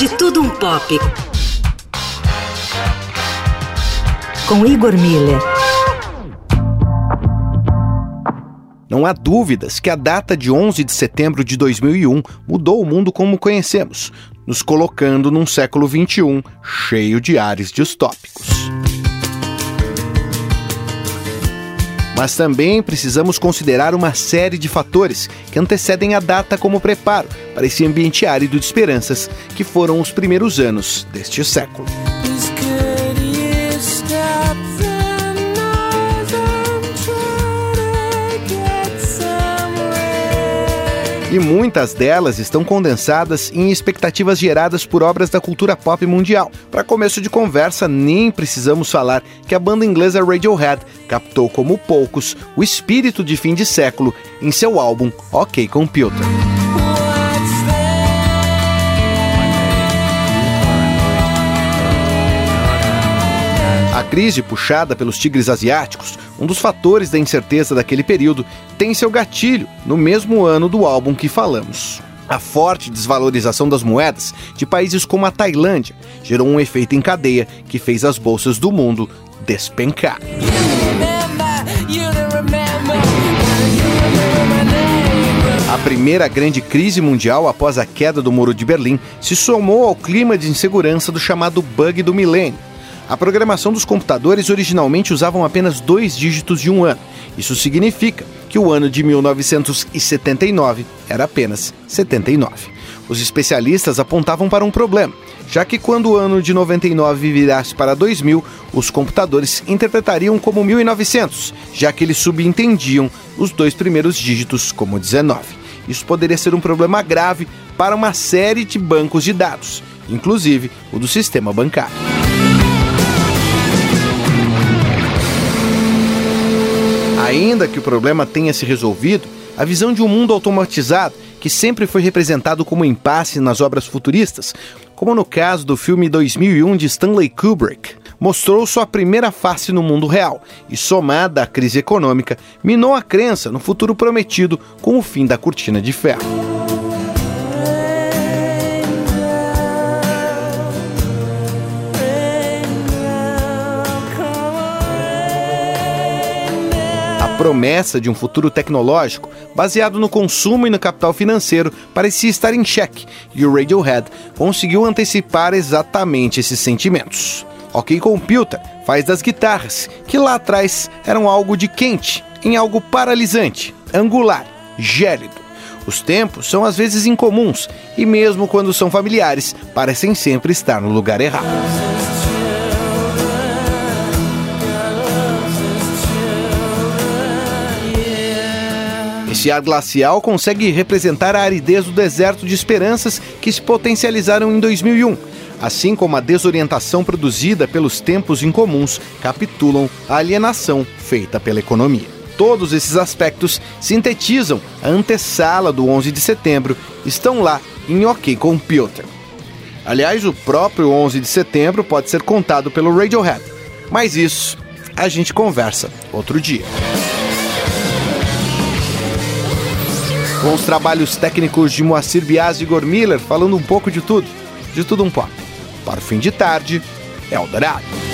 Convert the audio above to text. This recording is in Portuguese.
De Tudo Um Pop. Com Igor Miller. Não há dúvidas que a data de 11 de setembro de 2001 mudou o mundo como conhecemos, nos colocando num século XXI cheio de ares distópicos. Mas também precisamos considerar uma série de fatores que antecedem a data como preparo para esse ambiente árido de esperanças que foram os primeiros anos deste século. E muitas delas estão condensadas em expectativas geradas por obras da cultura pop mundial. Para começo de conversa, nem precisamos falar que a banda inglesa Radiohead captou como poucos o espírito de fim de século em seu álbum OK Computer. Crise puxada pelos tigres asiáticos, um dos fatores da incerteza daquele período, tem seu gatilho no mesmo ano do álbum que falamos. A forte desvalorização das moedas de países como a Tailândia gerou um efeito em cadeia que fez as bolsas do mundo despencar. A primeira grande crise mundial após a queda do Muro de Berlim se somou ao clima de insegurança do chamado bug do milênio a programação dos computadores originalmente usavam apenas dois dígitos de um ano. Isso significa que o ano de 1979 era apenas 79. Os especialistas apontavam para um problema, já que quando o ano de 99 virasse para 2000, os computadores interpretariam como 1900, já que eles subentendiam os dois primeiros dígitos como 19. Isso poderia ser um problema grave para uma série de bancos de dados, inclusive o do sistema bancário. Ainda que o problema tenha se resolvido, a visão de um mundo automatizado, que sempre foi representado como impasse nas obras futuristas, como no caso do filme 2001 de Stanley Kubrick, mostrou sua primeira face no mundo real e, somada à crise econômica, minou a crença no futuro prometido com o fim da cortina de ferro. Promessa de um futuro tecnológico baseado no consumo e no capital financeiro parecia estar em xeque, e o Radiohead conseguiu antecipar exatamente esses sentimentos. OK Computer faz das guitarras, que lá atrás eram algo de quente, em algo paralisante, angular, gélido. Os tempos são às vezes incomuns e, mesmo quando são familiares, parecem sempre estar no lugar errado. Esse glacial consegue representar a aridez do deserto de esperanças que se potencializaram em 2001, assim como a desorientação produzida pelos tempos incomuns capitulam a alienação feita pela economia. Todos esses aspectos sintetizam a antessala do 11 de setembro, estão lá em OK Computer. Aliás, o próprio 11 de setembro pode ser contado pelo Radiohead, mas isso a gente conversa outro dia. Com os trabalhos técnicos de Moacir Bias e Igor Miller, falando um pouco de tudo, de tudo um pouco. Para o fim de tarde, Eldorado.